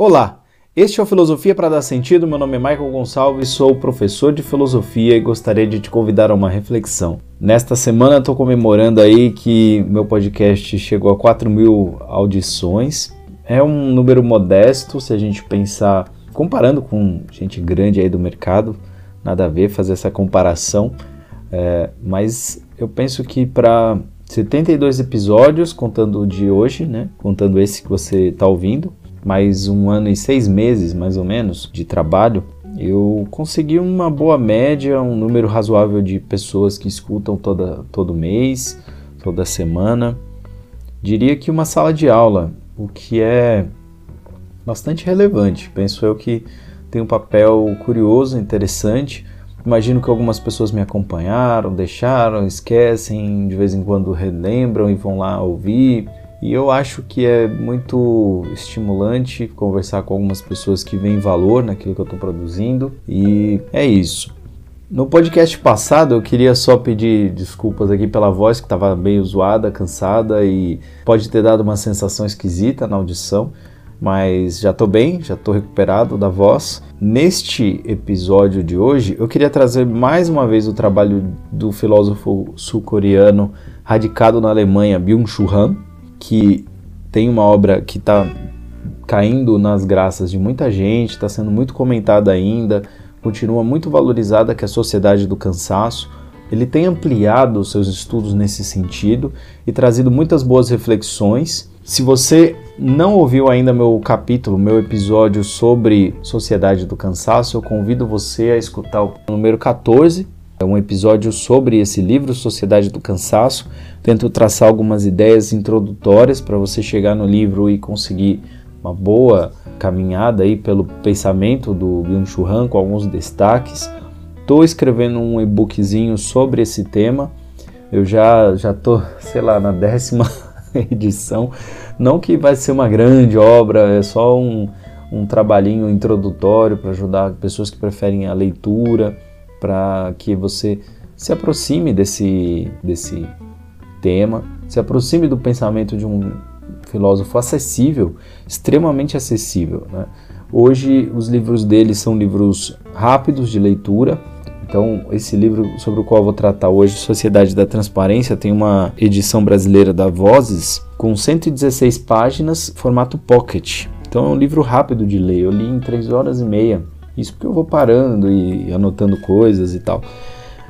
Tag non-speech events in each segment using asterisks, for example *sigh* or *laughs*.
Olá, este é o Filosofia para Dar Sentido. Meu nome é Michael Gonçalves, sou professor de filosofia e gostaria de te convidar a uma reflexão. Nesta semana estou comemorando aí que meu podcast chegou a 4 mil audições. É um número modesto se a gente pensar, comparando com gente grande aí do mercado, nada a ver fazer essa comparação, é, mas eu penso que para 72 episódios, contando o de hoje, né? Contando esse que você está ouvindo, mais um ano e seis meses, mais ou menos, de trabalho, eu consegui uma boa média, um número razoável de pessoas que escutam toda, todo mês, toda semana. Diria que uma sala de aula, o que é bastante relevante. Penso eu que tem um papel curioso, interessante Imagino que algumas pessoas me acompanharam, deixaram, esquecem, de vez em quando relembram e vão lá ouvir. E eu acho que é muito estimulante conversar com algumas pessoas que veem valor naquilo que eu estou produzindo. E é isso. No podcast passado eu queria só pedir desculpas aqui pela voz que estava meio zoada, cansada e pode ter dado uma sensação esquisita na audição mas já estou bem, já estou recuperado da voz. Neste episódio de hoje, eu queria trazer mais uma vez o trabalho do filósofo sul-coreano radicado na Alemanha, Byung-Chul Han, que tem uma obra que está caindo nas graças de muita gente, está sendo muito comentada ainda, continua muito valorizada, que é a Sociedade do Cansaço. Ele tem ampliado seus estudos nesse sentido e trazido muitas boas reflexões se você não ouviu ainda meu capítulo, meu episódio sobre Sociedade do Cansaço, eu convido você a escutar o número 14. É um episódio sobre esse livro, Sociedade do Cansaço. Tento traçar algumas ideias introdutórias para você chegar no livro e conseguir uma boa caminhada aí pelo pensamento do Byung-Chul Han com alguns destaques. Estou escrevendo um e-bookzinho sobre esse tema. Eu já já tô, *laughs* sei lá, na décima *laughs* edição. Não que vai ser uma grande obra, é só um, um trabalhinho introdutório para ajudar pessoas que preferem a leitura, para que você se aproxime desse, desse tema, se aproxime do pensamento de um filósofo acessível, extremamente acessível. Né? Hoje, os livros dele são livros rápidos de leitura então, esse livro sobre o qual vou tratar hoje, Sociedade da Transparência, tem uma edição brasileira da Vozes com 116 páginas, formato pocket. Então, é um livro rápido de ler. Eu li em 3 horas e meia. Isso porque eu vou parando e anotando coisas e tal.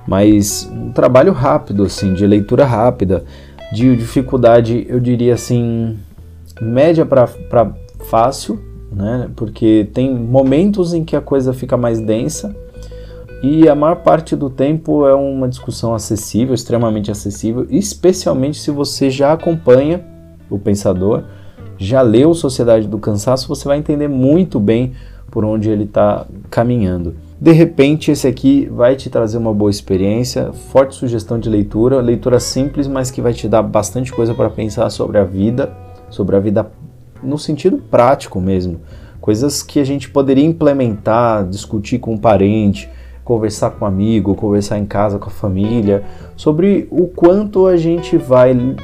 Mas um trabalho rápido, assim, de leitura rápida, de dificuldade, eu diria assim, média para fácil, né? Porque tem momentos em que a coisa fica mais densa e a maior parte do tempo é uma discussão acessível, extremamente acessível, especialmente se você já acompanha o pensador, já leu Sociedade do Cansaço, você vai entender muito bem por onde ele está caminhando. De repente, esse aqui vai te trazer uma boa experiência, forte sugestão de leitura, leitura simples, mas que vai te dar bastante coisa para pensar sobre a vida, sobre a vida no sentido prático mesmo. Coisas que a gente poderia implementar, discutir com um parente, conversar com um amigo, conversar em casa com a família, sobre o quanto a gente vai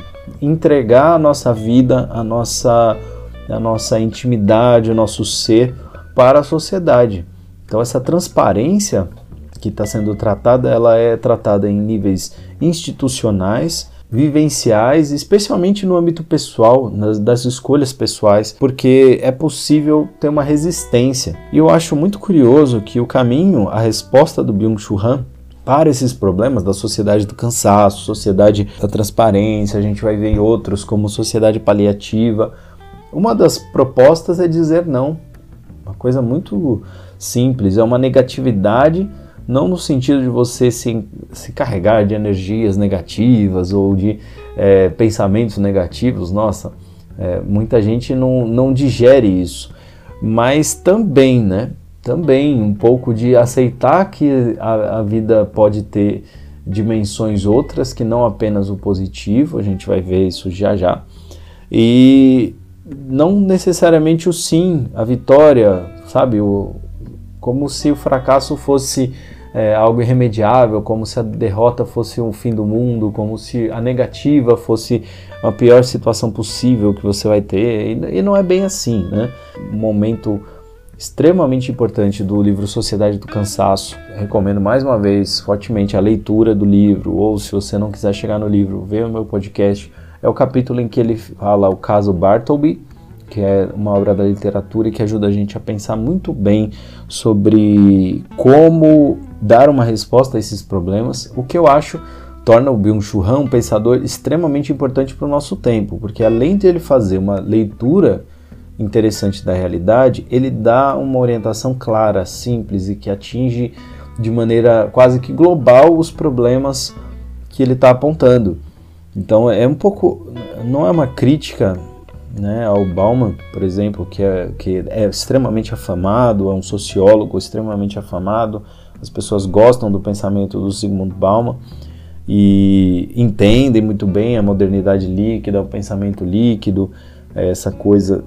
entregar a nossa vida, a nossa, a nossa intimidade, o nosso ser para a sociedade. Então essa transparência que está sendo tratada, ela é tratada em níveis institucionais, vivenciais, especialmente no âmbito pessoal, nas, das escolhas pessoais, porque é possível ter uma resistência. E eu acho muito curioso que o caminho, a resposta do Byung-Chul Han para esses problemas da sociedade do cansaço, sociedade da transparência, a gente vai ver em outros como sociedade paliativa. Uma das propostas é dizer não. Coisa muito simples, é uma negatividade não no sentido de você se, se carregar de energias negativas ou de é, pensamentos negativos, nossa, é, muita gente não, não digere isso, mas também, né? Também um pouco de aceitar que a, a vida pode ter dimensões outras que não apenas o positivo, a gente vai ver isso já já, e não necessariamente o sim, a vitória, sabe? O, como se o fracasso fosse é, algo irremediável, como se a derrota fosse o fim do mundo, como se a negativa fosse a pior situação possível que você vai ter. E, e não é bem assim, né? Um momento extremamente importante do livro Sociedade do Cansaço. recomendo mais uma vez fortemente a leitura do livro, ou se você não quiser chegar no livro, veja o meu podcast. É o capítulo em que ele fala o caso Bartleby, que é uma obra da literatura e que ajuda a gente a pensar muito bem sobre como dar uma resposta a esses problemas, o que eu acho torna o Byung-Chul Han um pensador extremamente importante para o nosso tempo, porque além de ele fazer uma leitura interessante da realidade, ele dá uma orientação clara, simples e que atinge de maneira quase que global os problemas que ele está apontando. Então é um pouco, não é uma crítica né, ao Bauman, por exemplo, que é, que é extremamente afamado, é um sociólogo extremamente afamado, as pessoas gostam do pensamento do Sigmund Bauman e entendem muito bem a modernidade líquida, o pensamento líquido, essa coisa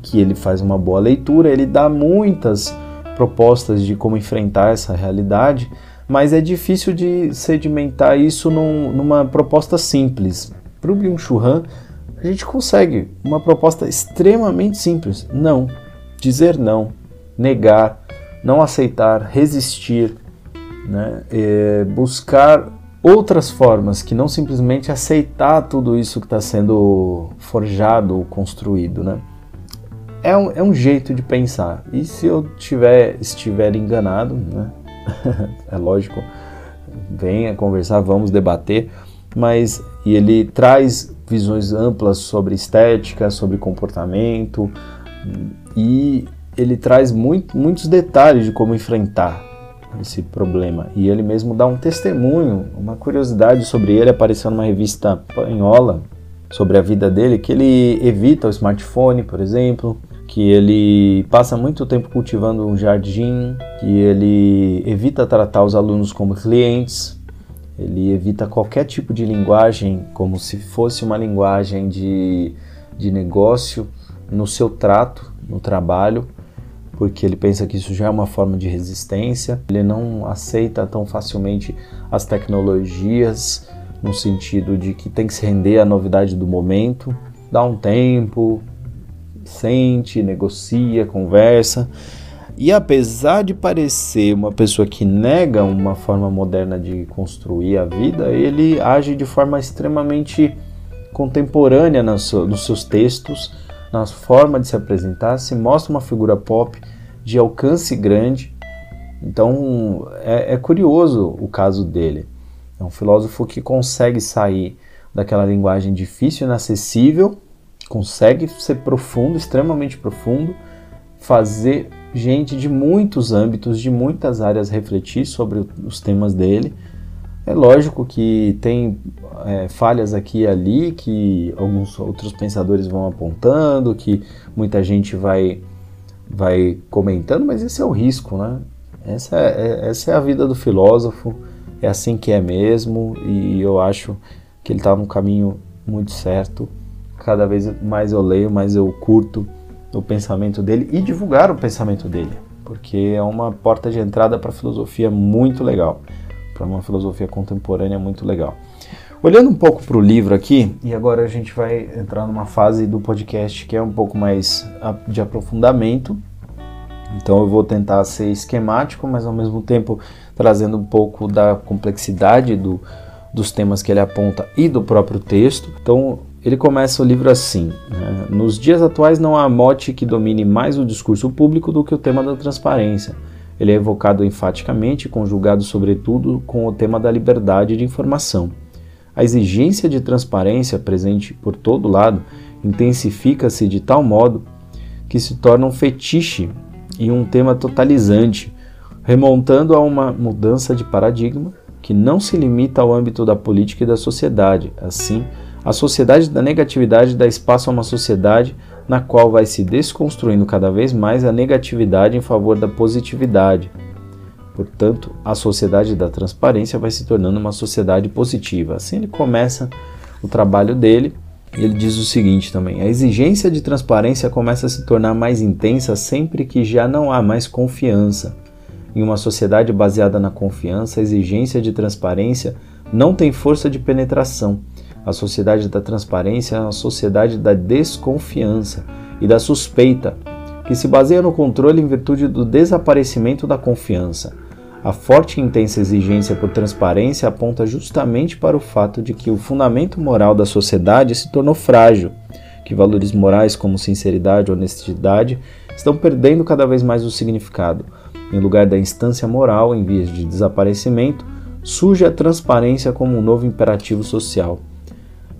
que ele faz uma boa leitura, ele dá muitas propostas de como enfrentar essa realidade, mas é difícil de sedimentar isso num, numa proposta simples. Para o Byung-Chul Han, a gente consegue uma proposta extremamente simples. Não. Dizer não. Negar. Não aceitar. Resistir. Né? É, buscar outras formas que não simplesmente aceitar tudo isso que está sendo forjado ou construído. Né? é um, é um jeito de pensar. E se eu tiver, estiver enganado, né? *laughs* é lógico, venha conversar, vamos debater. Mas e ele traz visões amplas sobre estética, sobre comportamento e ele traz muito, muitos detalhes de como enfrentar esse problema. E ele mesmo dá um testemunho, uma curiosidade sobre ele apareceu numa revista espanhola sobre a vida dele, que ele evita o smartphone, por exemplo, que ele passa muito tempo cultivando um jardim, que ele evita tratar os alunos como clientes, ele evita qualquer tipo de linguagem como se fosse uma linguagem de, de negócio no seu trato, no trabalho, porque ele pensa que isso já é uma forma de resistência. Ele não aceita tão facilmente as tecnologias, no sentido de que tem que se render à novidade do momento, dá um tempo, sente, negocia, conversa. E apesar de parecer uma pessoa que nega uma forma moderna de construir a vida, ele age de forma extremamente contemporânea nos seus textos, na forma de se apresentar, se mostra uma figura pop de alcance grande. Então é, é curioso o caso dele. É um filósofo que consegue sair daquela linguagem difícil inacessível consegue ser profundo, extremamente profundo, fazer gente de muitos âmbitos, de muitas áreas refletir sobre os temas dele. É lógico que tem é, falhas aqui e ali que alguns outros pensadores vão apontando, que muita gente vai, vai comentando, mas esse é o risco, né? Essa é, é essa é a vida do filósofo, é assim que é mesmo, e eu acho que ele está no caminho muito certo cada vez mais eu leio, mais eu curto o pensamento dele e divulgar o pensamento dele, porque é uma porta de entrada para a filosofia muito legal, para uma filosofia contemporânea muito legal. Olhando um pouco para o livro aqui, e agora a gente vai entrar numa fase do podcast que é um pouco mais de aprofundamento. Então eu vou tentar ser esquemático, mas ao mesmo tempo trazendo um pouco da complexidade do, dos temas que ele aponta e do próprio texto. Então ele começa o livro assim: né? Nos dias atuais não há mote que domine mais o discurso público do que o tema da transparência. Ele é evocado enfaticamente conjugado, sobretudo, com o tema da liberdade de informação. A exigência de transparência, presente por todo lado, intensifica-se de tal modo que se torna um fetiche e um tema totalizante, remontando a uma mudança de paradigma que não se limita ao âmbito da política e da sociedade, assim, a sociedade da negatividade dá espaço a uma sociedade na qual vai se desconstruindo cada vez mais a negatividade em favor da positividade. Portanto, a sociedade da transparência vai se tornando uma sociedade positiva. Assim ele começa o trabalho dele. Ele diz o seguinte também: a exigência de transparência começa a se tornar mais intensa sempre que já não há mais confiança. Em uma sociedade baseada na confiança, a exigência de transparência não tem força de penetração. A sociedade da transparência é uma sociedade da desconfiança e da suspeita, que se baseia no controle em virtude do desaparecimento da confiança. A forte e intensa exigência por transparência aponta justamente para o fato de que o fundamento moral da sociedade se tornou frágil, que valores morais como sinceridade e honestidade estão perdendo cada vez mais o significado. Em lugar da instância moral em vias de desaparecimento, surge a transparência como um novo imperativo social.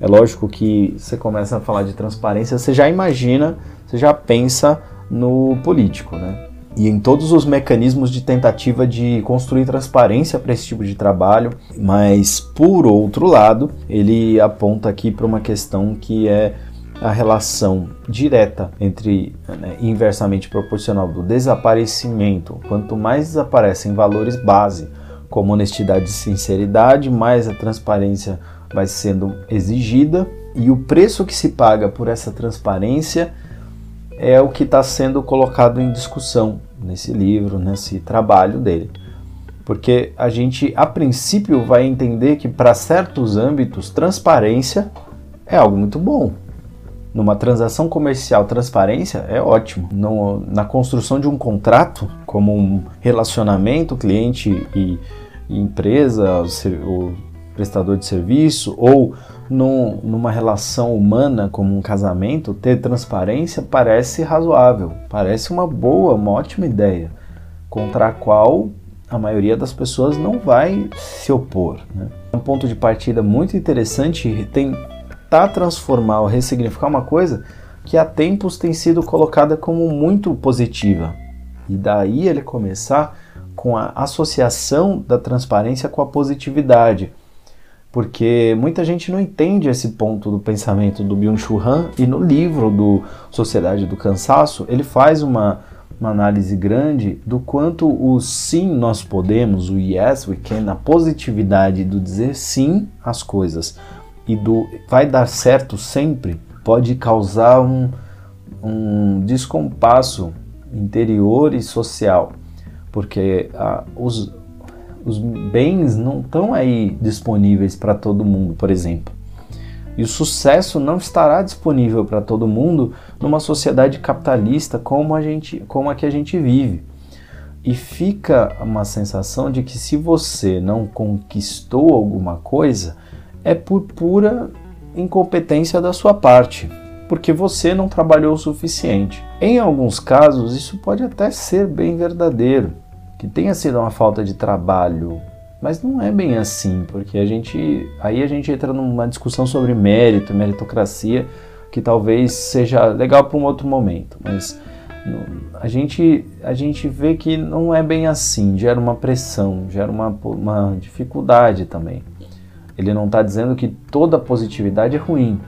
É lógico que você começa a falar de transparência, você já imagina, você já pensa no político, né? E em todos os mecanismos de tentativa de construir transparência para esse tipo de trabalho, mas por outro lado, ele aponta aqui para uma questão que é a relação direta entre né, inversamente proporcional do desaparecimento. Quanto mais desaparecem valores base, como honestidade e sinceridade, mais a transparência vai sendo exigida e o preço que se paga por essa transparência é o que está sendo colocado em discussão nesse livro, nesse trabalho dele. Porque a gente, a princípio, vai entender que para certos âmbitos, transparência é algo muito bom. Numa transação comercial, transparência é ótimo. No, na construção de um contrato, como um relacionamento cliente e, e empresa, o, prestador de serviço, ou num, numa relação humana como um casamento, ter transparência parece razoável, parece uma boa, uma ótima ideia, contra a qual a maioria das pessoas não vai se opor. Né? Um ponto de partida muito interessante tentar transformar ou ressignificar uma coisa que há tempos tem sido colocada como muito positiva. E daí ele começar com a associação da transparência com a positividade porque muita gente não entende esse ponto do pensamento do Byung-Chul Han e no livro do Sociedade do Cansaço ele faz uma, uma análise grande do quanto o sim nós podemos, o yes we can, a positividade do dizer sim às coisas e do vai dar certo sempre pode causar um, um descompasso interior e social, porque ah, os, os bens não estão aí disponíveis para todo mundo, por exemplo. E o sucesso não estará disponível para todo mundo numa sociedade capitalista como a, gente, como a que a gente vive. E fica uma sensação de que se você não conquistou alguma coisa, é por pura incompetência da sua parte, porque você não trabalhou o suficiente. Em alguns casos, isso pode até ser bem verdadeiro que tenha sido uma falta de trabalho, mas não é bem assim, porque a gente aí a gente entra numa discussão sobre mérito, meritocracia, que talvez seja legal para um outro momento, mas a gente a gente vê que não é bem assim, gera uma pressão, gera uma, uma dificuldade também. Ele não está dizendo que toda positividade é ruim,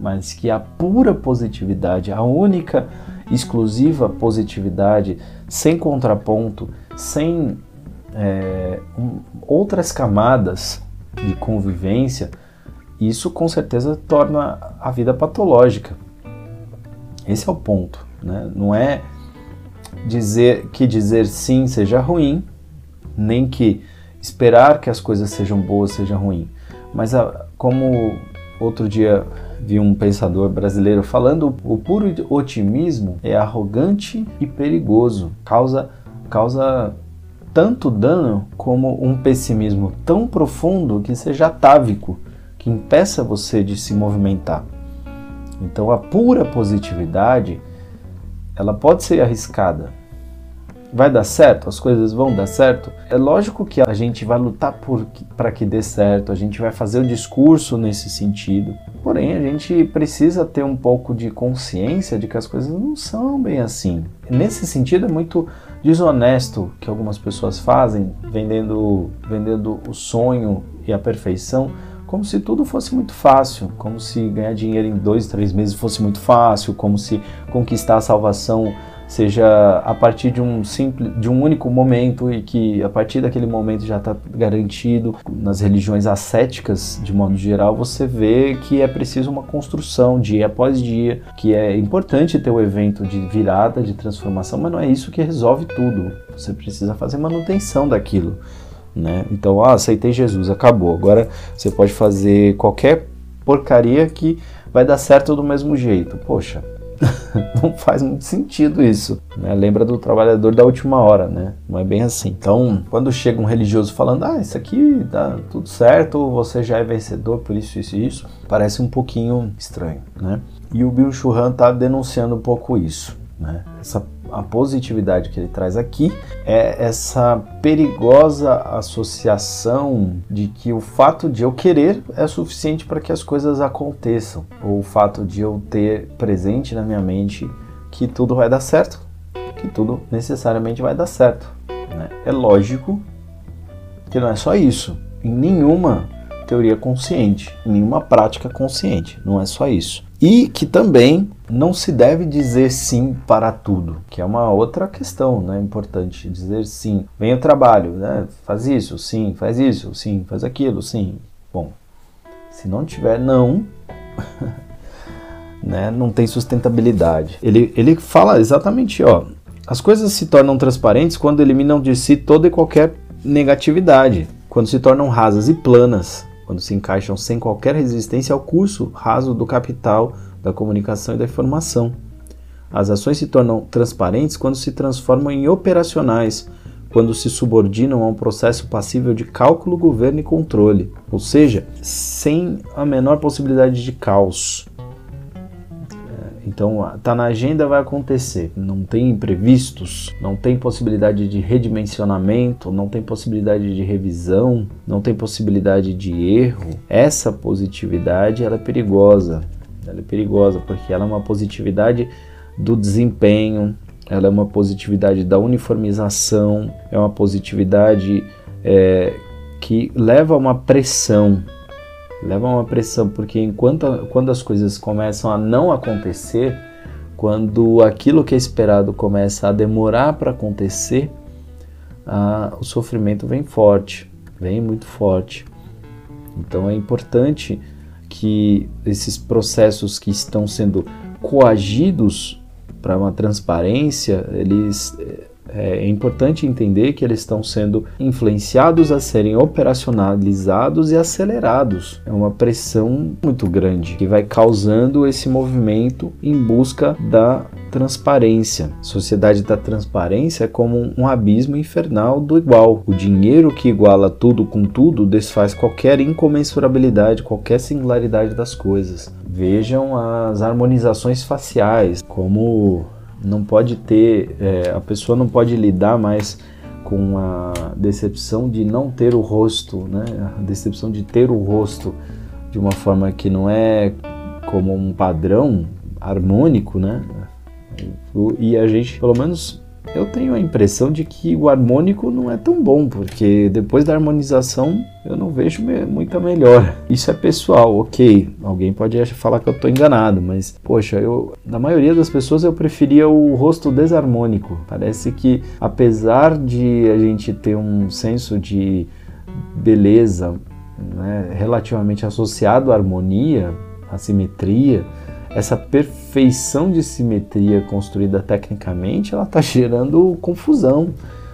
mas que a pura positividade, a única exclusiva positividade, sem contraponto, sem é, um, outras camadas de convivência, isso com certeza torna a vida patológica. Esse é o ponto. Né? Não é dizer que dizer sim seja ruim, nem que esperar que as coisas sejam boas seja ruim. Mas a, como outro dia vi um pensador brasileiro falando, o puro otimismo é arrogante e perigoso, causa causa tanto dano como um pessimismo tão profundo que seja atávico, que impeça você de se movimentar. Então a pura positividade, ela pode ser arriscada. Vai dar certo? As coisas vão dar certo? É lógico que a gente vai lutar para que dê certo, a gente vai fazer o discurso nesse sentido. Porém, a gente precisa ter um pouco de consciência de que as coisas não são bem assim. Nesse sentido, é muito desonesto que algumas pessoas fazem, vendendo, vendendo o sonho e a perfeição, como se tudo fosse muito fácil, como se ganhar dinheiro em dois, três meses fosse muito fácil, como se conquistar a salvação seja a partir de um simples, de um único momento e que a partir daquele momento já está garantido. Nas religiões ascéticas, de modo geral, você vê que é preciso uma construção dia após dia, que é importante ter o evento de virada, de transformação, mas não é isso que resolve tudo. Você precisa fazer manutenção daquilo. Né? Então, ah, aceitei Jesus, acabou. Agora você pode fazer qualquer porcaria que vai dar certo do mesmo jeito. Poxa, *laughs* não faz muito sentido isso. Né? Lembra do trabalhador da última hora, né? Não é bem assim. Então, quando chega um religioso falando, ah, isso aqui dá tudo certo, você já é vencedor por isso, isso e isso, parece um pouquinho estranho, né? E o Bill Churran está denunciando um pouco isso, né? Essa a positividade que ele traz aqui é essa perigosa associação de que o fato de eu querer é suficiente para que as coisas aconteçam, ou o fato de eu ter presente na minha mente que tudo vai dar certo, que tudo necessariamente vai dar certo. Né? É lógico que não é só isso. Em nenhuma teoria consciente, em nenhuma prática consciente, não é só isso. E que também não se deve dizer sim para tudo, que é uma outra questão, né, importante dizer sim. Vem o trabalho, né? Faz isso, sim, faz isso, sim, faz aquilo, sim. Bom, se não tiver não, *laughs* né, não tem sustentabilidade. Ele, ele fala exatamente, ó, as coisas se tornam transparentes quando eliminam de si toda e qualquer negatividade, quando se tornam rasas e planas, quando se encaixam sem qualquer resistência ao curso raso do capital, da comunicação e da informação. As ações se tornam transparentes quando se transformam em operacionais, quando se subordinam a um processo passível de cálculo, governo e controle, ou seja, sem a menor possibilidade de caos. Então, tá na agenda, vai acontecer. Não tem imprevistos, não tem possibilidade de redimensionamento, não tem possibilidade de revisão, não tem possibilidade de erro. Essa positividade ela é perigosa. Ela é perigosa porque ela é uma positividade do desempenho, ela é uma positividade da uniformização, é uma positividade é, que leva a uma pressão leva uma pressão, porque enquanto quando as coisas começam a não acontecer, quando aquilo que é esperado começa a demorar para acontecer, ah, o sofrimento vem forte, vem muito forte. Então é importante que esses processos que estão sendo coagidos para uma transparência, eles é importante entender que eles estão sendo influenciados a serem operacionalizados e acelerados. É uma pressão muito grande que vai causando esse movimento em busca da transparência. Sociedade da transparência é como um abismo infernal do igual. O dinheiro que iguala tudo com tudo desfaz qualquer incomensurabilidade, qualquer singularidade das coisas. Vejam as harmonizações faciais, como não pode ter, é, a pessoa não pode lidar mais com a decepção de não ter o rosto, né? A decepção de ter o rosto de uma forma que não é como um padrão harmônico, né? E a gente, pelo menos eu tenho a impressão de que o harmônico não é tão bom, porque depois da harmonização eu não vejo muita melhora. Isso é pessoal, ok. Alguém pode falar que eu estou enganado, mas poxa, eu na maioria das pessoas eu preferia o rosto desarmônico. Parece que apesar de a gente ter um senso de beleza né, relativamente associado à harmonia, à simetria, essa perfeição de simetria construída tecnicamente, ela está gerando confusão,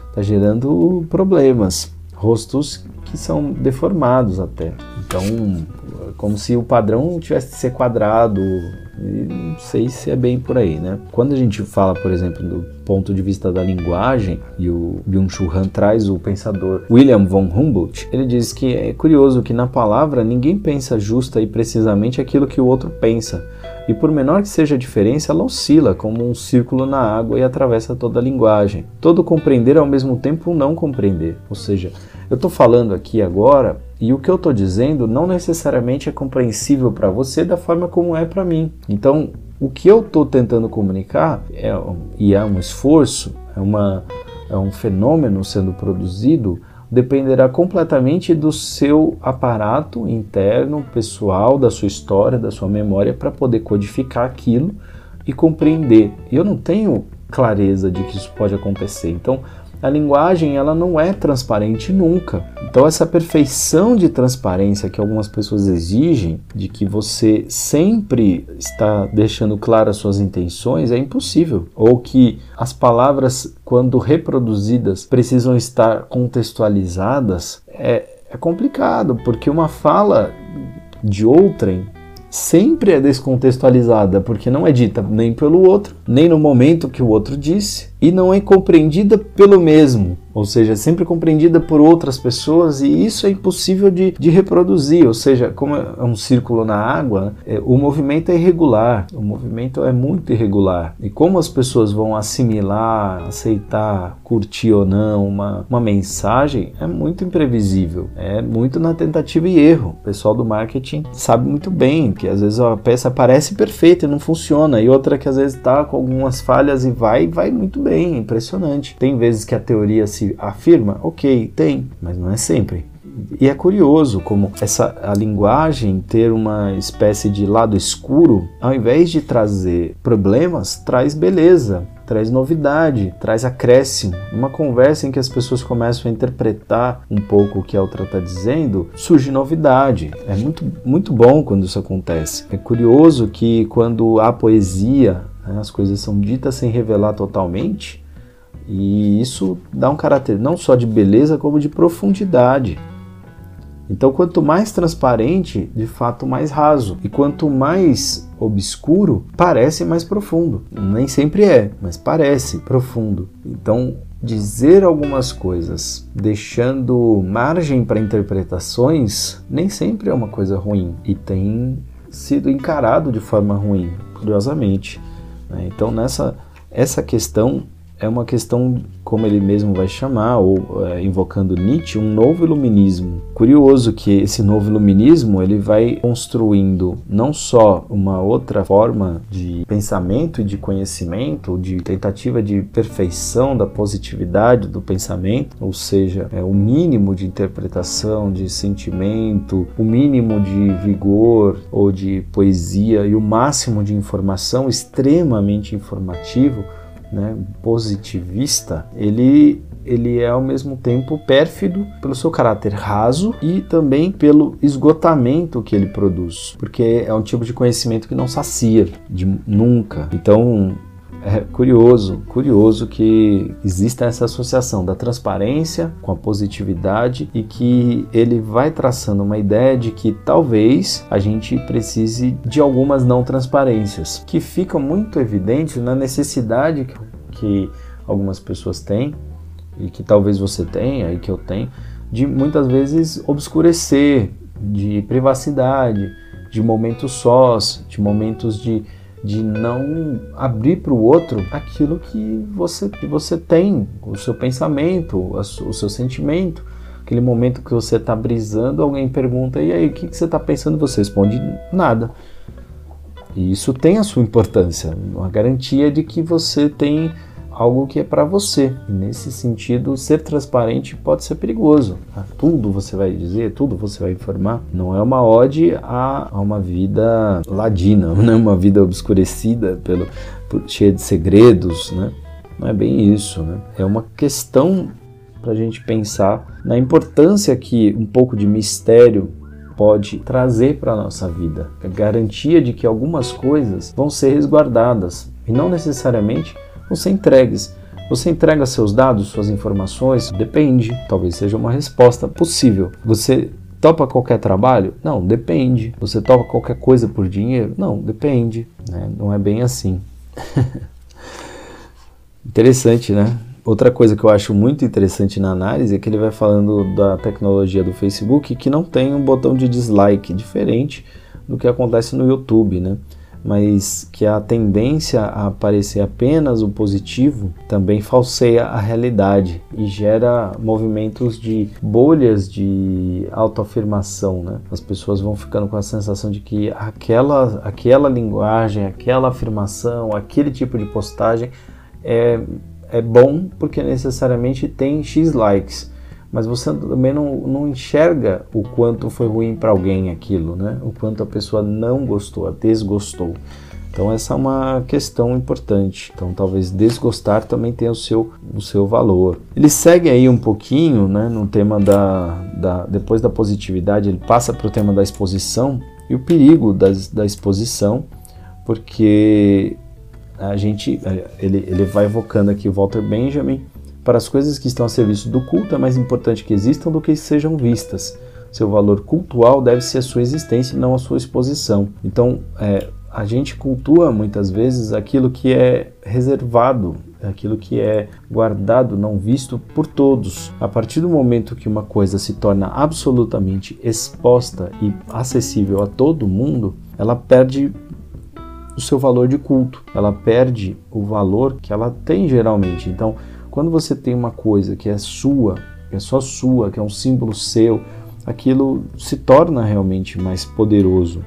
está gerando problemas, rostos que são deformados até. Então, como se o padrão tivesse que ser quadrado, não sei se é bem por aí, né? Quando a gente fala, por exemplo, do ponto de vista da linguagem, e o Byung-Chul Han traz o pensador William von Humboldt, ele diz que é curioso que na palavra ninguém pensa justa e precisamente aquilo que o outro pensa, e por menor que seja a diferença, ela oscila como um círculo na água e atravessa toda a linguagem. Todo compreender ao mesmo tempo não compreender. Ou seja, eu estou falando aqui agora e o que eu estou dizendo não necessariamente é compreensível para você da forma como é para mim. Então, o que eu estou tentando comunicar é, e é um esforço, é, uma, é um fenômeno sendo produzido dependerá completamente do seu aparato interno, pessoal, da sua história, da sua memória para poder codificar aquilo e compreender. E eu não tenho clareza de que isso pode acontecer. Então, a linguagem ela não é transparente nunca. Então essa perfeição de transparência que algumas pessoas exigem, de que você sempre está deixando claras suas intenções, é impossível. Ou que as palavras, quando reproduzidas, precisam estar contextualizadas, é, é complicado, porque uma fala de outrem sempre é descontextualizada, porque não é dita nem pelo outro, nem no momento que o outro disse, e não é compreendida pelo mesmo ou seja, é sempre compreendida por outras pessoas e isso é impossível de, de reproduzir, ou seja, como é um círculo na água, é, o movimento é irregular, o movimento é muito irregular. E como as pessoas vão assimilar, aceitar, curtir ou não uma, uma mensagem é muito imprevisível, é muito na tentativa e erro. O pessoal do marketing sabe muito bem que às vezes a peça parece perfeita e não funciona. E outra que às vezes está com algumas falhas e vai, vai muito bem, impressionante. Tem vezes que a teoria se afirma? Ok, tem, mas não é sempre. E é curioso como essa a linguagem ter uma espécie de lado escuro, ao invés de trazer problemas, traz beleza, traz novidade, traz acréscimo. Uma conversa em que as pessoas começam a interpretar um pouco o que a outra está dizendo, surge novidade. É muito, muito bom quando isso acontece. É curioso que quando há poesia, né, as coisas são ditas sem revelar totalmente, e isso dá um caráter não só de beleza, como de profundidade. Então, quanto mais transparente, de fato mais raso. E quanto mais obscuro, parece mais profundo. Nem sempre é, mas parece profundo. Então, dizer algumas coisas deixando margem para interpretações nem sempre é uma coisa ruim e tem sido encarado de forma ruim, curiosamente. Né? Então, nessa essa questão é uma questão, como ele mesmo vai chamar, ou é, invocando Nietzsche, um novo iluminismo. Curioso que esse novo iluminismo ele vai construindo não só uma outra forma de pensamento e de conhecimento, de tentativa de perfeição da positividade do pensamento, ou seja, é o mínimo de interpretação, de sentimento, o mínimo de vigor ou de poesia e o máximo de informação extremamente informativo né, positivista, ele ele é ao mesmo tempo pérfido pelo seu caráter raso e também pelo esgotamento que ele produz, porque é um tipo de conhecimento que não sacia de nunca. Então, é curioso, curioso que exista essa associação da transparência com a positividade e que ele vai traçando uma ideia de que talvez a gente precise de algumas não transparências, que ficam muito evidentes na necessidade que algumas pessoas têm e que talvez você tenha e que eu tenho de muitas vezes obscurecer, de privacidade, de momentos sós, de momentos de, de não abrir para o outro aquilo que você, que você tem, o seu pensamento, o seu sentimento. Aquele momento que você está brisando, alguém pergunta, e aí, o que, que você está pensando? Você responde, nada. E isso tem a sua importância, uma garantia de que você tem algo que é para você. E nesse sentido, ser transparente pode ser perigoso. Tá? Tudo você vai dizer, tudo você vai informar. Não é uma ode a, a uma vida ladina, *laughs* não é uma vida obscurecida, pelo, por, cheia de segredos, né? Não é bem isso, né? É uma questão para a gente pensar na importância que um pouco de mistério pode trazer para a nossa vida. A garantia de que algumas coisas vão ser resguardadas e não necessariamente vão ser entregues. Você entrega seus dados, suas informações? Depende. Talvez seja uma resposta possível. Você topa qualquer trabalho? Não, depende. Você topa qualquer coisa por dinheiro? Não, depende. Né? Não é bem assim. *laughs* Interessante, né? Outra coisa que eu acho muito interessante na análise é que ele vai falando da tecnologia do Facebook que não tem um botão de dislike diferente do que acontece no YouTube, né? Mas que a tendência a aparecer apenas o positivo também falseia a realidade e gera movimentos de bolhas de autoafirmação, né? As pessoas vão ficando com a sensação de que aquela, aquela linguagem, aquela afirmação, aquele tipo de postagem é é bom porque necessariamente tem X likes, mas você também não, não enxerga o quanto foi ruim para alguém aquilo, né? O quanto a pessoa não gostou, a desgostou. Então essa é uma questão importante. Então talvez desgostar também tenha o seu, o seu valor. Ele segue aí um pouquinho, né, no tema da, da depois da positividade, ele passa para o tema da exposição e o perigo das, da exposição, porque a gente ele, ele vai evocando aqui Walter Benjamin para as coisas que estão a serviço do culto é mais importante que existam do que sejam vistas. Seu valor cultual deve ser a sua existência e não a sua exposição. Então, é, a gente cultua muitas vezes aquilo que é reservado, aquilo que é guardado, não visto por todos. A partir do momento que uma coisa se torna absolutamente exposta e acessível a todo mundo, ela perde o seu valor de culto, ela perde o valor que ela tem geralmente. Então, quando você tem uma coisa que é sua, que é só sua, que é um símbolo seu, aquilo se torna realmente mais poderoso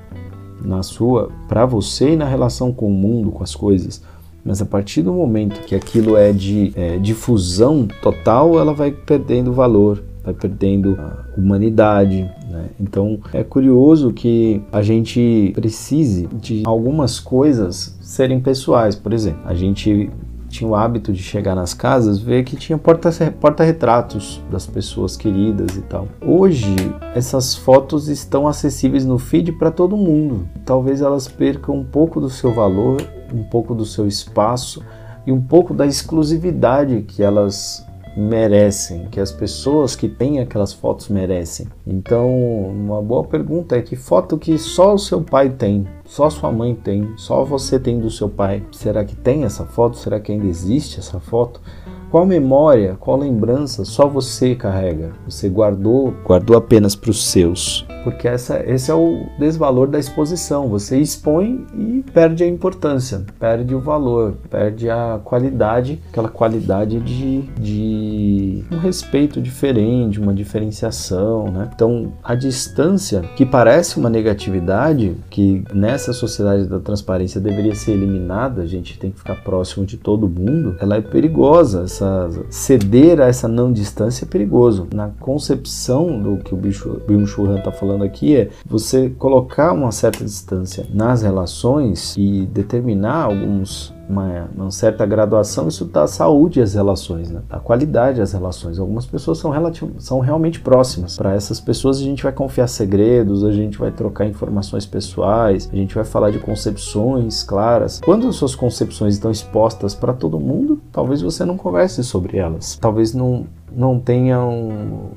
na sua, para você e na relação com o mundo, com as coisas. Mas a partir do momento que aquilo é de é, difusão total, ela vai perdendo valor, vai perdendo humanidade. Né? Então é curioso que a gente precise de algumas coisas serem pessoais. Por exemplo, a gente tinha o hábito de chegar nas casas, ver que tinha porta-retratos porta das pessoas queridas e tal. Hoje, essas fotos estão acessíveis no feed para todo mundo. Talvez elas percam um pouco do seu valor, um pouco do seu espaço e um pouco da exclusividade que elas merecem, que as pessoas que têm aquelas fotos merecem. Então, uma boa pergunta é que foto que só o seu pai tem, só sua mãe tem, só você tem do seu pai. Será que tem essa foto? Será que ainda existe essa foto? Qual memória, qual lembrança só você carrega? Você guardou, guardou apenas para os seus. Porque essa, esse é o desvalor da exposição. Você expõe e perde a importância, perde o valor, perde a qualidade, aquela qualidade de, de um respeito diferente, uma diferenciação. Né? Então, a distância, que parece uma negatividade, que nessa sociedade da transparência deveria ser eliminada, a gente tem que ficar próximo de todo mundo, ela é perigosa essa ceder a essa não distância é perigoso. Na concepção do que o Byung-Chul Han está falando aqui é você colocar uma certa distância nas relações e determinar alguns uma, uma, certa graduação, isso dá saúde às relações, né? dá qualidade às relações. Algumas pessoas são, são realmente próximas. Para essas pessoas, a gente vai confiar segredos, a gente vai trocar informações pessoais, a gente vai falar de concepções claras. Quando suas concepções estão expostas para todo mundo, talvez você não converse sobre elas. Talvez não, não tenha um,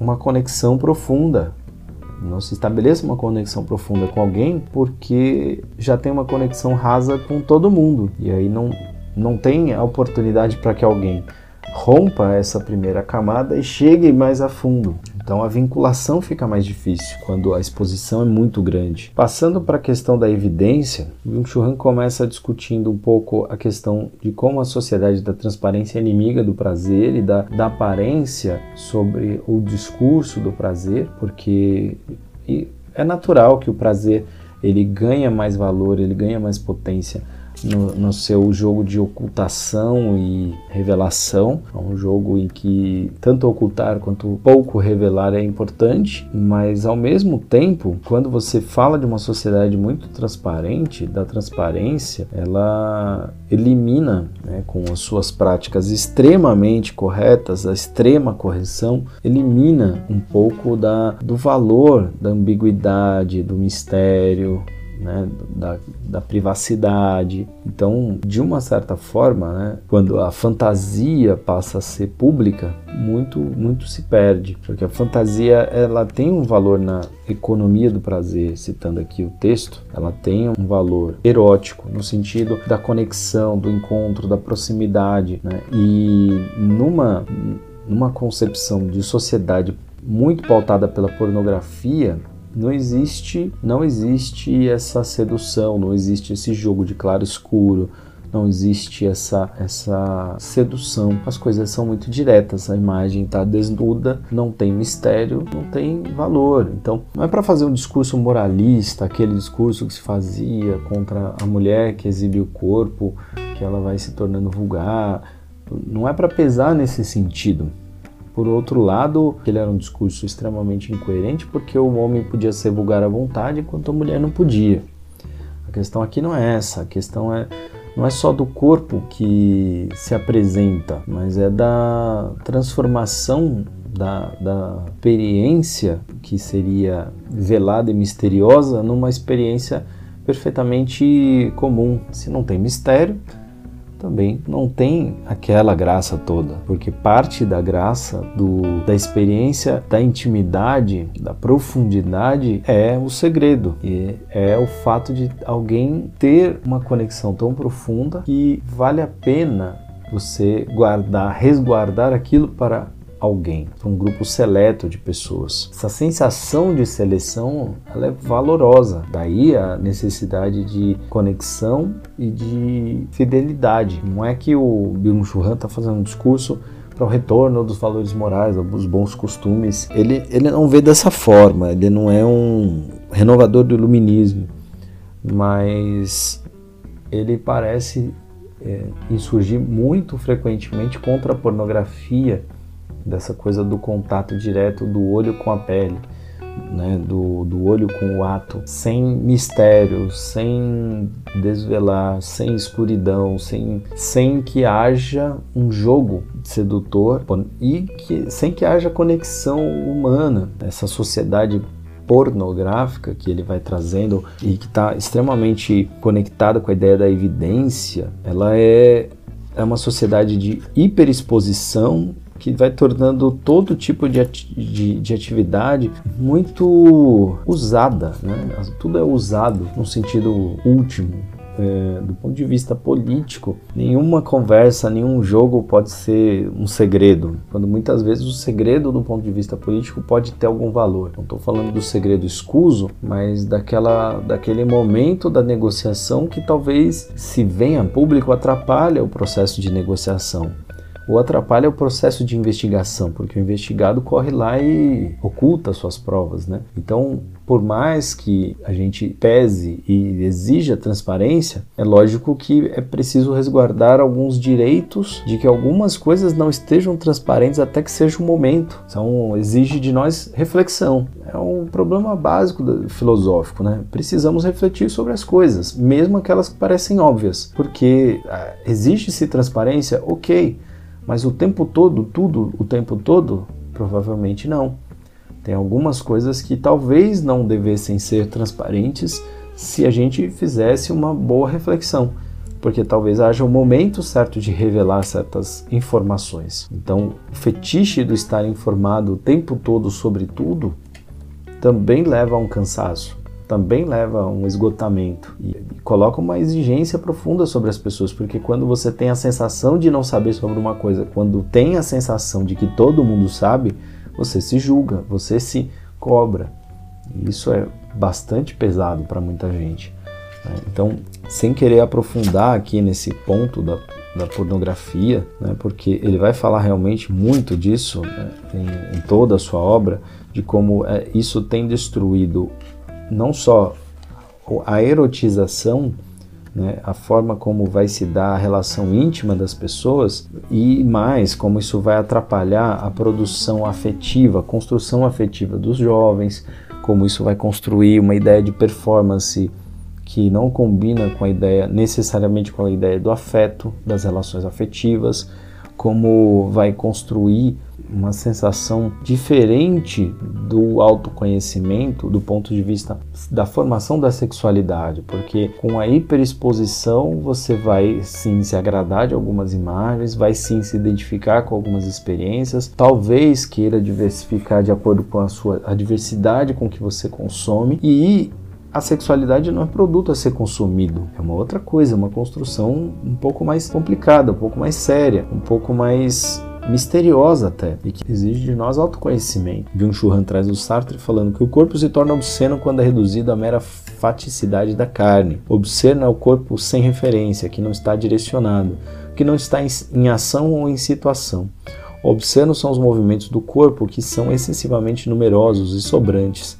uma conexão profunda não se estabeleça uma conexão profunda com alguém porque já tem uma conexão rasa com todo mundo e aí não, não tem a oportunidade para que alguém rompa essa primeira camada e chegue mais a fundo. Então a vinculação fica mais difícil quando a exposição é muito grande. Passando para a questão da evidência, Chul Han começa discutindo um pouco a questão de como a sociedade da transparência é inimiga do prazer e da, da aparência sobre o discurso do prazer, porque é natural que o prazer ele ganha mais valor, ele ganha mais potência no, no, seu jogo de ocultação e revelação. É um jogo em que tanto ocultar quanto pouco revelar é importante, mas ao mesmo tempo, quando você fala de uma sociedade muito transparente, da transparência, ela elimina, né, com as suas práticas extremamente corretas, a extrema correção, elimina um pouco da, do valor da ambiguidade, do mistério, né, da, da, privacidade. Então, de uma certa forma, né, quando a fantasia passa a ser pública, muito, muito se perde, porque a fantasia ela tem um valor na economia do prazer, citando aqui o texto, ela tem um valor erótico no sentido da conexão, do encontro, da proximidade, né, e numa numa concepção de sociedade muito pautada pela pornografia, não existe, não existe essa sedução, não existe esse jogo de claro escuro, não existe essa essa sedução. As coisas são muito diretas, a imagem está desnuda, não tem mistério, não tem valor. Então, não é para fazer um discurso moralista, aquele discurso que se fazia contra a mulher que exibe o corpo, que ela vai se tornando vulgar. Não é para pesar nesse sentido. Por outro lado, ele era um discurso extremamente incoerente porque o homem podia ser vulgar à vontade enquanto a mulher não podia. A questão aqui não é essa, a questão é não é só do corpo que se apresenta, mas é da transformação da, da experiência que seria velada e misteriosa numa experiência perfeitamente comum. Se não tem mistério, também não tem aquela graça toda, porque parte da graça do, da experiência da intimidade, da profundidade é o segredo. E é o fato de alguém ter uma conexão tão profunda que vale a pena você guardar, resguardar aquilo para alguém, um grupo seleto de pessoas. Essa sensação de seleção ela é valorosa, daí a necessidade de conexão e de fidelidade. Não é que o Byung-Chul Han está fazendo um discurso para o retorno dos valores morais, dos bons costumes. Ele, ele não vê dessa forma, ele não é um renovador do iluminismo, mas ele parece é, insurgir muito frequentemente contra a pornografia dessa coisa do contato direto do olho com a pele, né, do, do olho com o ato, sem mistério, sem desvelar, sem escuridão, sem, sem que haja um jogo sedutor e que, sem que haja conexão humana. Essa sociedade pornográfica que ele vai trazendo e que está extremamente conectada com a ideia da evidência, ela é, é uma sociedade de hiperexposição que vai tornando todo tipo de, de, de atividade muito usada, né? Tudo é usado no sentido último, é, do ponto de vista político, nenhuma conversa, nenhum jogo pode ser um segredo, quando muitas vezes o segredo do ponto de vista político pode ter algum valor. Não estou falando do segredo escuso, mas daquela, daquele momento da negociação que talvez, se venha público, atrapalha o processo de negociação ou atrapalha o processo de investigação, porque o investigado corre lá e oculta suas provas, né? Então, por mais que a gente pese e exija transparência, é lógico que é preciso resguardar alguns direitos de que algumas coisas não estejam transparentes até que seja o momento. Então, exige de nós reflexão. É um problema básico filosófico, né? Precisamos refletir sobre as coisas, mesmo aquelas que parecem óbvias, porque ah, existe-se transparência, ok, mas o tempo todo, tudo o tempo todo, provavelmente não. Tem algumas coisas que talvez não devessem ser transparentes se a gente fizesse uma boa reflexão, porque talvez haja um momento certo de revelar certas informações. Então, o fetiche do estar informado o tempo todo sobre tudo também leva a um cansaço também leva a um esgotamento e, coloca uma exigência profunda sobre as pessoas, porque quando você tem a sensação de não saber sobre uma coisa, quando tem a sensação de que todo mundo sabe, você se julga, você se cobra. E isso é bastante pesado para muita gente. Né? Então, sem querer aprofundar aqui nesse ponto da, da pornografia, né? porque ele vai falar realmente muito disso né? em, em, toda a sua obra, de como é, isso tem destruído não só a erotização, né, a forma como vai se dar a relação íntima das pessoas e mais como isso vai atrapalhar a produção afetiva, a construção afetiva dos jovens, como isso vai construir uma ideia de performance que não combina com a ideia necessariamente com a ideia do afeto, das relações afetivas, como vai construir uma sensação diferente do autoconhecimento do ponto de vista da formação da sexualidade, porque com a hiperexposição você vai sim se agradar de algumas imagens, vai sim se identificar com algumas experiências, talvez queira diversificar de acordo com a sua a diversidade com que você consome e a sexualidade não é produto a ser consumido, é uma outra coisa, uma construção um pouco mais complicada, um pouco mais séria, um pouco mais misteriosa até, e que exige de nós autoconhecimento. Byung-Chul Han traz o Sartre falando que o corpo se torna obsceno quando é reduzido à mera faticidade da carne. Obsceno é o corpo sem referência, que não está direcionado, que não está em ação ou em situação. Obscenos são os movimentos do corpo que são excessivamente numerosos e sobrantes.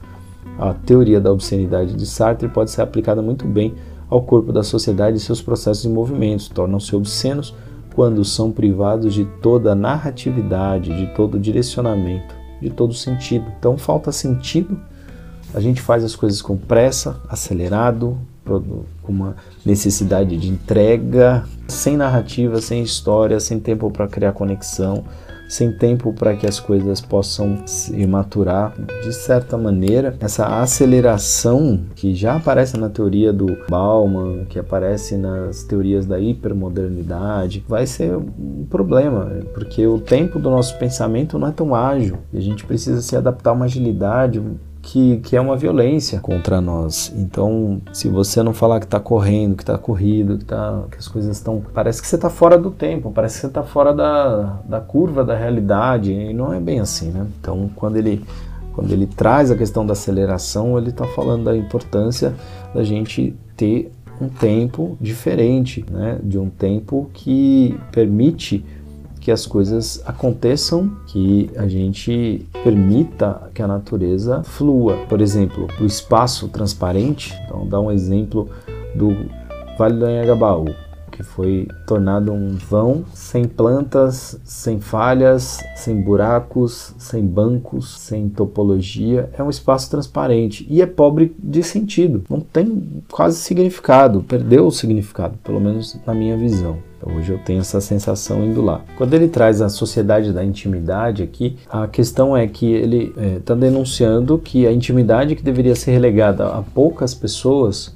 A teoria da obscenidade de Sartre pode ser aplicada muito bem ao corpo da sociedade e seus processos e movimentos, tornam-se obscenos quando são privados de toda narratividade, de todo direcionamento, de todo sentido. Então falta sentido, a gente faz as coisas com pressa, acelerado, com uma necessidade de entrega, sem narrativa, sem história, sem tempo para criar conexão sem tempo para que as coisas possam se maturar. De certa maneira, essa aceleração que já aparece na teoria do Bauman, que aparece nas teorias da hipermodernidade, vai ser um problema, porque o tempo do nosso pensamento não é tão ágil e a gente precisa se adaptar a uma agilidade, que, que é uma violência contra nós. Então, se você não falar que está correndo, que está corrido, que, tá, que as coisas estão. Parece que você está fora do tempo, parece que você está fora da, da curva da realidade, e não é bem assim, né? Então, quando ele, quando ele traz a questão da aceleração, ele está falando da importância da gente ter um tempo diferente, né? De um tempo que permite que as coisas aconteçam, que a gente permita que a natureza flua. Por exemplo, o espaço transparente, então dá um exemplo do Vale do Anhangabaú, que foi tornado um vão sem plantas, sem falhas, sem buracos, sem bancos, sem topologia. É um espaço transparente e é pobre de sentido, não tem quase significado, perdeu o significado, pelo menos na minha visão. Hoje eu tenho essa sensação indo lá. Quando ele traz a sociedade da intimidade aqui, a questão é que ele está é, tá denunciando que a intimidade que deveria ser relegada a poucas pessoas,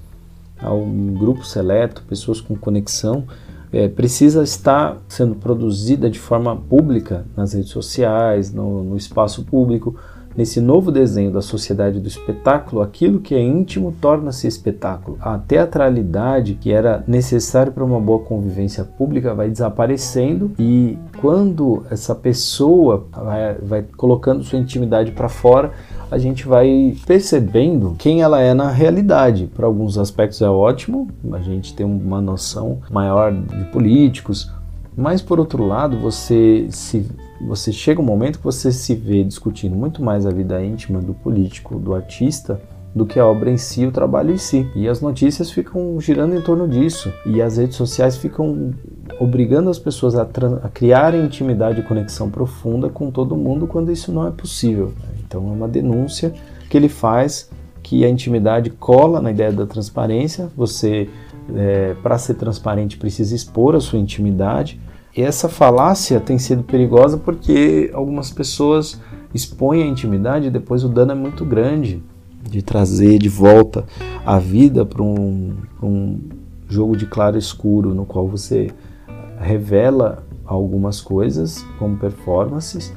a um grupo seleto, pessoas com conexão, é, precisa estar sendo produzida de forma pública nas redes sociais, no, no espaço público, Nesse novo desenho da sociedade do espetáculo, aquilo que é íntimo torna-se espetáculo. A teatralidade que era necessária para uma boa convivência pública vai desaparecendo e quando essa pessoa vai, vai colocando sua intimidade para fora, a gente vai percebendo quem ela é na realidade. Para alguns aspectos é ótimo, a gente tem uma noção maior de políticos, mas por outro lado, você se você chega um momento que você se vê discutindo muito mais a vida íntima do político, do artista, do que a obra em si, o trabalho em si. E as notícias ficam girando em torno disso. E as redes sociais ficam obrigando as pessoas a, a criarem intimidade e conexão profunda com todo mundo quando isso não é possível. Então é uma denúncia que ele faz que a intimidade cola na ideia da transparência. Você, é, para ser transparente, precisa expor a sua intimidade e essa falácia tem sido perigosa porque algumas pessoas expõem a intimidade e depois o dano é muito grande de trazer de volta a vida para um, um jogo de claro escuro no qual você revela algumas coisas como performances,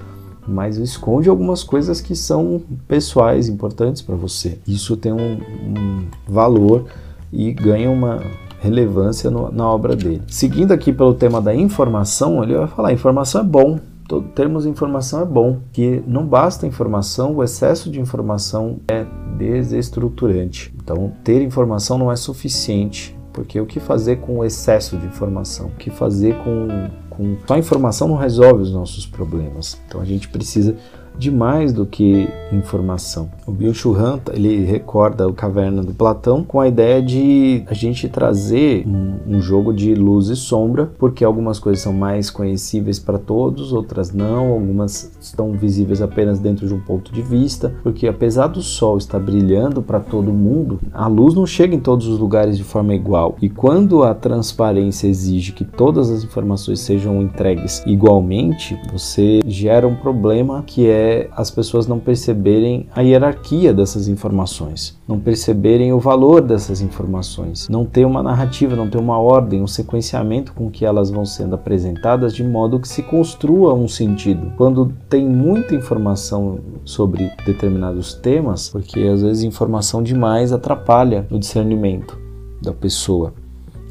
mas esconde algumas coisas que são pessoais, importantes para você. Isso tem um, um valor e ganha uma, relevância no, na obra dele. Seguindo aqui pelo tema da informação, ele vai falar: informação é bom. Todo, termos informação é bom, que não basta informação, o excesso de informação é desestruturante. Então, ter informação não é suficiente, porque o que fazer com o excesso de informação? O que fazer com, com só informação não resolve os nossos problemas. Então, a gente precisa de mais do que informação. O Bill Churran, ele recorda o Caverna do Platão com a ideia de a gente trazer um, um jogo de luz e sombra, porque algumas coisas são mais conhecíveis para todos, outras não, algumas estão visíveis apenas dentro de um ponto de vista, porque apesar do sol estar brilhando para todo mundo, a luz não chega em todos os lugares de forma igual. E quando a transparência exige que todas as informações sejam entregues igualmente, você gera um problema que é é as pessoas não perceberem a hierarquia dessas informações, não perceberem o valor dessas informações, não ter uma narrativa, não ter uma ordem, um sequenciamento com que elas vão sendo apresentadas de modo que se construa um sentido. Quando tem muita informação sobre determinados temas, porque às vezes informação demais atrapalha o discernimento da pessoa,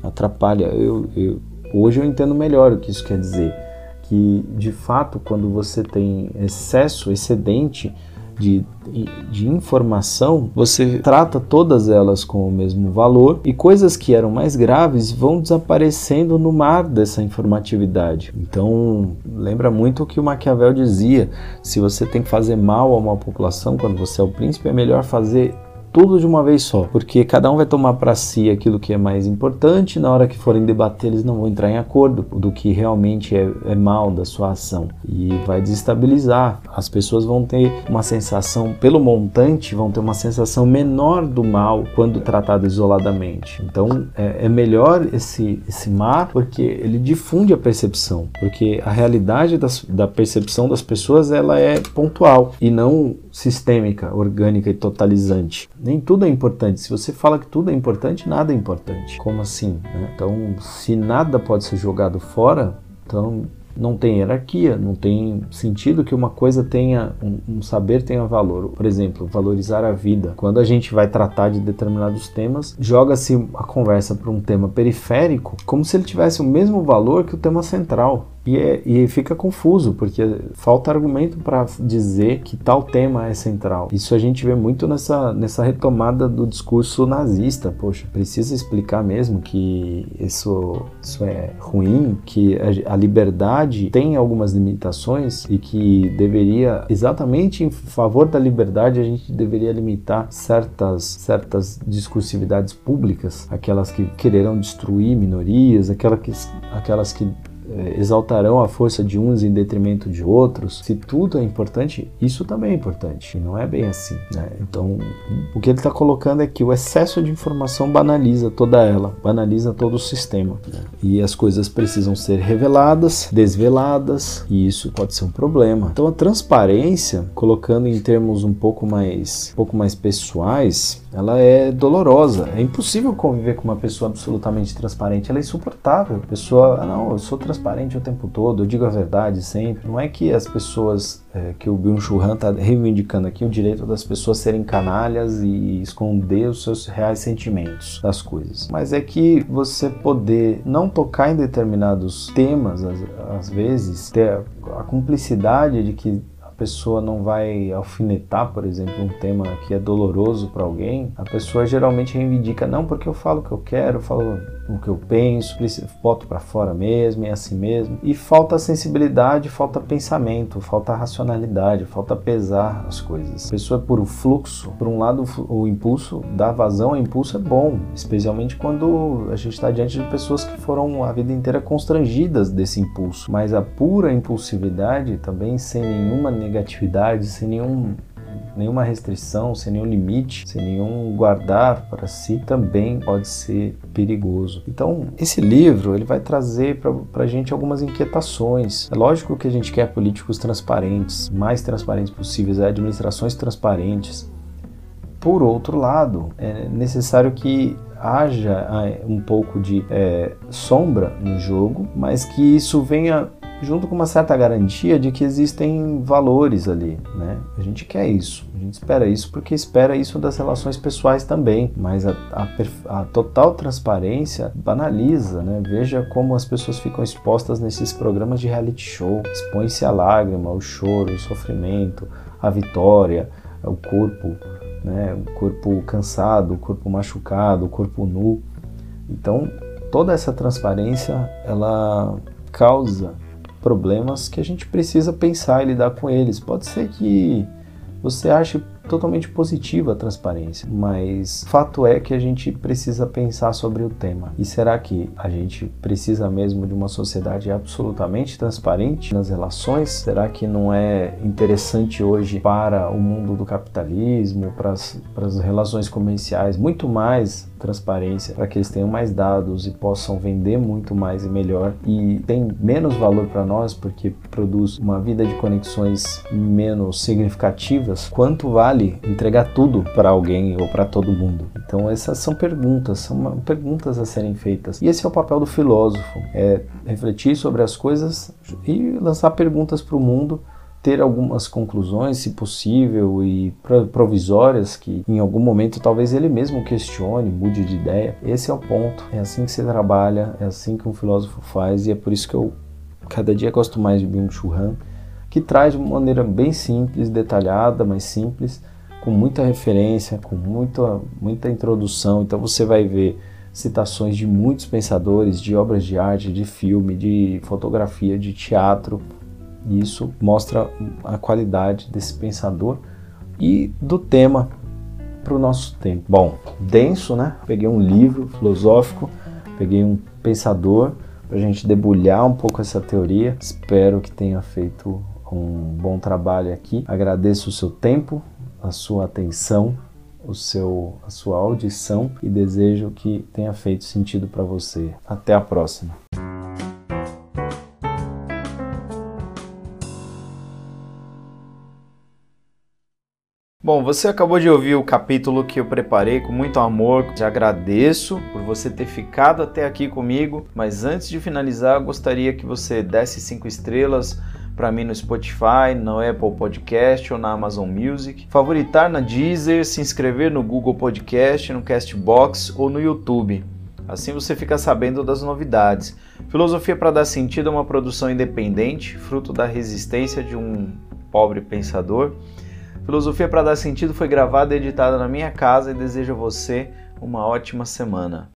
atrapalha. Eu, eu, hoje eu entendo melhor o que isso quer dizer que de fato quando você tem excesso, excedente de, de informação, você trata todas elas com o mesmo valor e coisas que eram mais graves vão desaparecendo no mar dessa informatividade. Então, lembra muito o que o Maquiavel dizia: se você tem que fazer mal a uma população, quando você é o príncipe, é melhor fazer tudo de uma vez só, porque cada um vai tomar para si aquilo que é mais importante, na hora que forem debater eles não vão entrar em acordo do que realmente é, é mal da sua ação e vai desestabilizar. As pessoas vão ter uma sensação, pelo montante, vão ter uma sensação menor do mal quando tratado isoladamente. Então é, é melhor esse, esse mar porque ele difunde a percepção, porque a realidade das, da percepção das pessoas ela é pontual e não sistêmica, orgânica e totalizante. Nem tudo é importante. Se você fala que tudo é importante, nada é importante. Como assim? Né? Então, se nada pode ser jogado fora, então não tem hierarquia, não tem sentido que uma coisa tenha, um, um, saber tenha valor. Por exemplo, valorizar a vida. Quando a gente vai tratar de determinados temas, joga-se a conversa para um tema periférico como se ele tivesse o mesmo valor que o tema central. E, é, e fica confuso, porque falta argumento para dizer que tal tema é central. Isso a gente vê muito nessa, nessa retomada do discurso nazista. Poxa, precisa explicar mesmo que isso, isso é ruim, que a, a liberdade tem algumas limitações e que deveria, exatamente em favor da liberdade, a gente deveria limitar certas, certas discursividades públicas, aquelas que quererão destruir minorias, aquelas que, aquelas que exaltarão a força de uns em detrimento de outros, se tudo é importante, isso também é importante. E não é bem assim. Né? Então, o que ele está colocando é que o excesso de informação banaliza toda ela, banaliza todo o sistema. Né? E as coisas precisam ser reveladas, desveladas, e isso pode ser um problema. Então, a transparência, colocando em termos um pouco mais, um pouco mais pessoais, ela é dolorosa. É impossível conviver com uma pessoa absolutamente transparente. Ela é insuportável. A pessoa, ah, não, eu sou transparente o tempo todo, eu digo a verdade sempre. Não é que as pessoas, é, que o Byung-Chul Han está reivindicando aqui o direito das pessoas serem canalhas e esconder os seus reais sentimentos das coisas. Mas é que você poder não tocar em determinados temas, às, às vezes, ter a cumplicidade de que pessoa não vai alfinetar, por exemplo, um tema que é doloroso para alguém, a pessoa geralmente reivindica, não, porque eu falo o que eu quero, eu falo o que eu penso, boto para fora mesmo, é assim mesmo. E falta sensibilidade, falta pensamento, falta racionalidade, falta pesar as coisas. A pessoa é por fluxo, por um lado o impulso, dar vazão ao impulso é bom, especialmente quando a gente está diante de pessoas que foram a vida inteira constrangidas desse impulso. Mas a pura impulsividade também sem nenhuma negatividade, sem nenhum nenhuma restrição, sem nenhum limite, sem nenhum guardar para si, também pode ser perigoso. Então, esse livro ele vai trazer para a gente algumas inquietações. É lógico que a gente quer políticos transparentes, mais transparentes possíveis, administrações transparentes. Por outro lado, é necessário que haja ah, um pouco de é, sombra no jogo, mas que isso venha junto com uma certa garantia de que existem valores ali, né? A gente quer isso, a gente espera isso porque espera isso das relações pessoais também, mas a, a, a total transparência banaliza, né? Veja como as pessoas ficam expostas nesses programas de reality show, expõe-se a lágrima, o choro, o sofrimento, a vitória, o corpo, né? O corpo cansado, o corpo machucado, o corpo nu. Então, toda essa transparência, ela causa problemas que a gente precisa pensar e lidar com eles. Pode ser que você ache totalmente positiva a transparência, mas fato é que a gente precisa pensar sobre o tema. E será que a gente precisa mesmo de uma sociedade absolutamente transparente nas relações? Será que não é interessante hoje para o mundo do capitalismo, para as, relações comerciais, muito mais transparência para que eles tenham mais dados e possam vender muito mais e melhor e tem menos valor para nós porque produz uma vida de conexões menos significativas, quanto vale entregar tudo para alguém ou para todo mundo? Então essas são perguntas, são perguntas a serem feitas. E esse é o papel do filósofo, é refletir sobre as coisas e lançar perguntas para o mundo ter algumas conclusões, se possível, e provisórias que em algum momento talvez ele mesmo questione, mude de ideia. Esse é o ponto. É assim que se trabalha, é assim que um filósofo faz, e é por isso que eu cada dia gosto mais de Byung-Chul Han, que traz de uma maneira bem simples, detalhada, mas simples, com muita referência, com muita, muita introdução. Então você vai ver citações de muitos pensadores, de obras de arte, de filme, de fotografia, de teatro, e isso mostra a qualidade desse pensador e do tema para o nosso tempo. Bom, denso, né? Peguei um livro filosófico, peguei um pensador para a gente debulhar um pouco essa teoria. Espero que tenha feito um bom trabalho aqui. Agradeço o seu tempo, a sua atenção, o seu, a sua audição e desejo que tenha feito sentido para você. Até a próxima. Bom, você acabou de ouvir o capítulo que eu preparei com muito amor. Te agradeço por você ter ficado até aqui comigo, mas antes de finalizar, gostaria que você desse cinco estrelas para mim no Spotify, no Apple Podcast ou na Amazon Music, favoritar na Deezer, se inscrever no Google Podcast, no Castbox ou no YouTube. Assim você fica sabendo das novidades. Filosofia para dar sentido é uma produção independente, fruto da resistência de um pobre pensador Filosofia para dar sentido foi gravada e editada na minha casa e desejo a você uma ótima semana.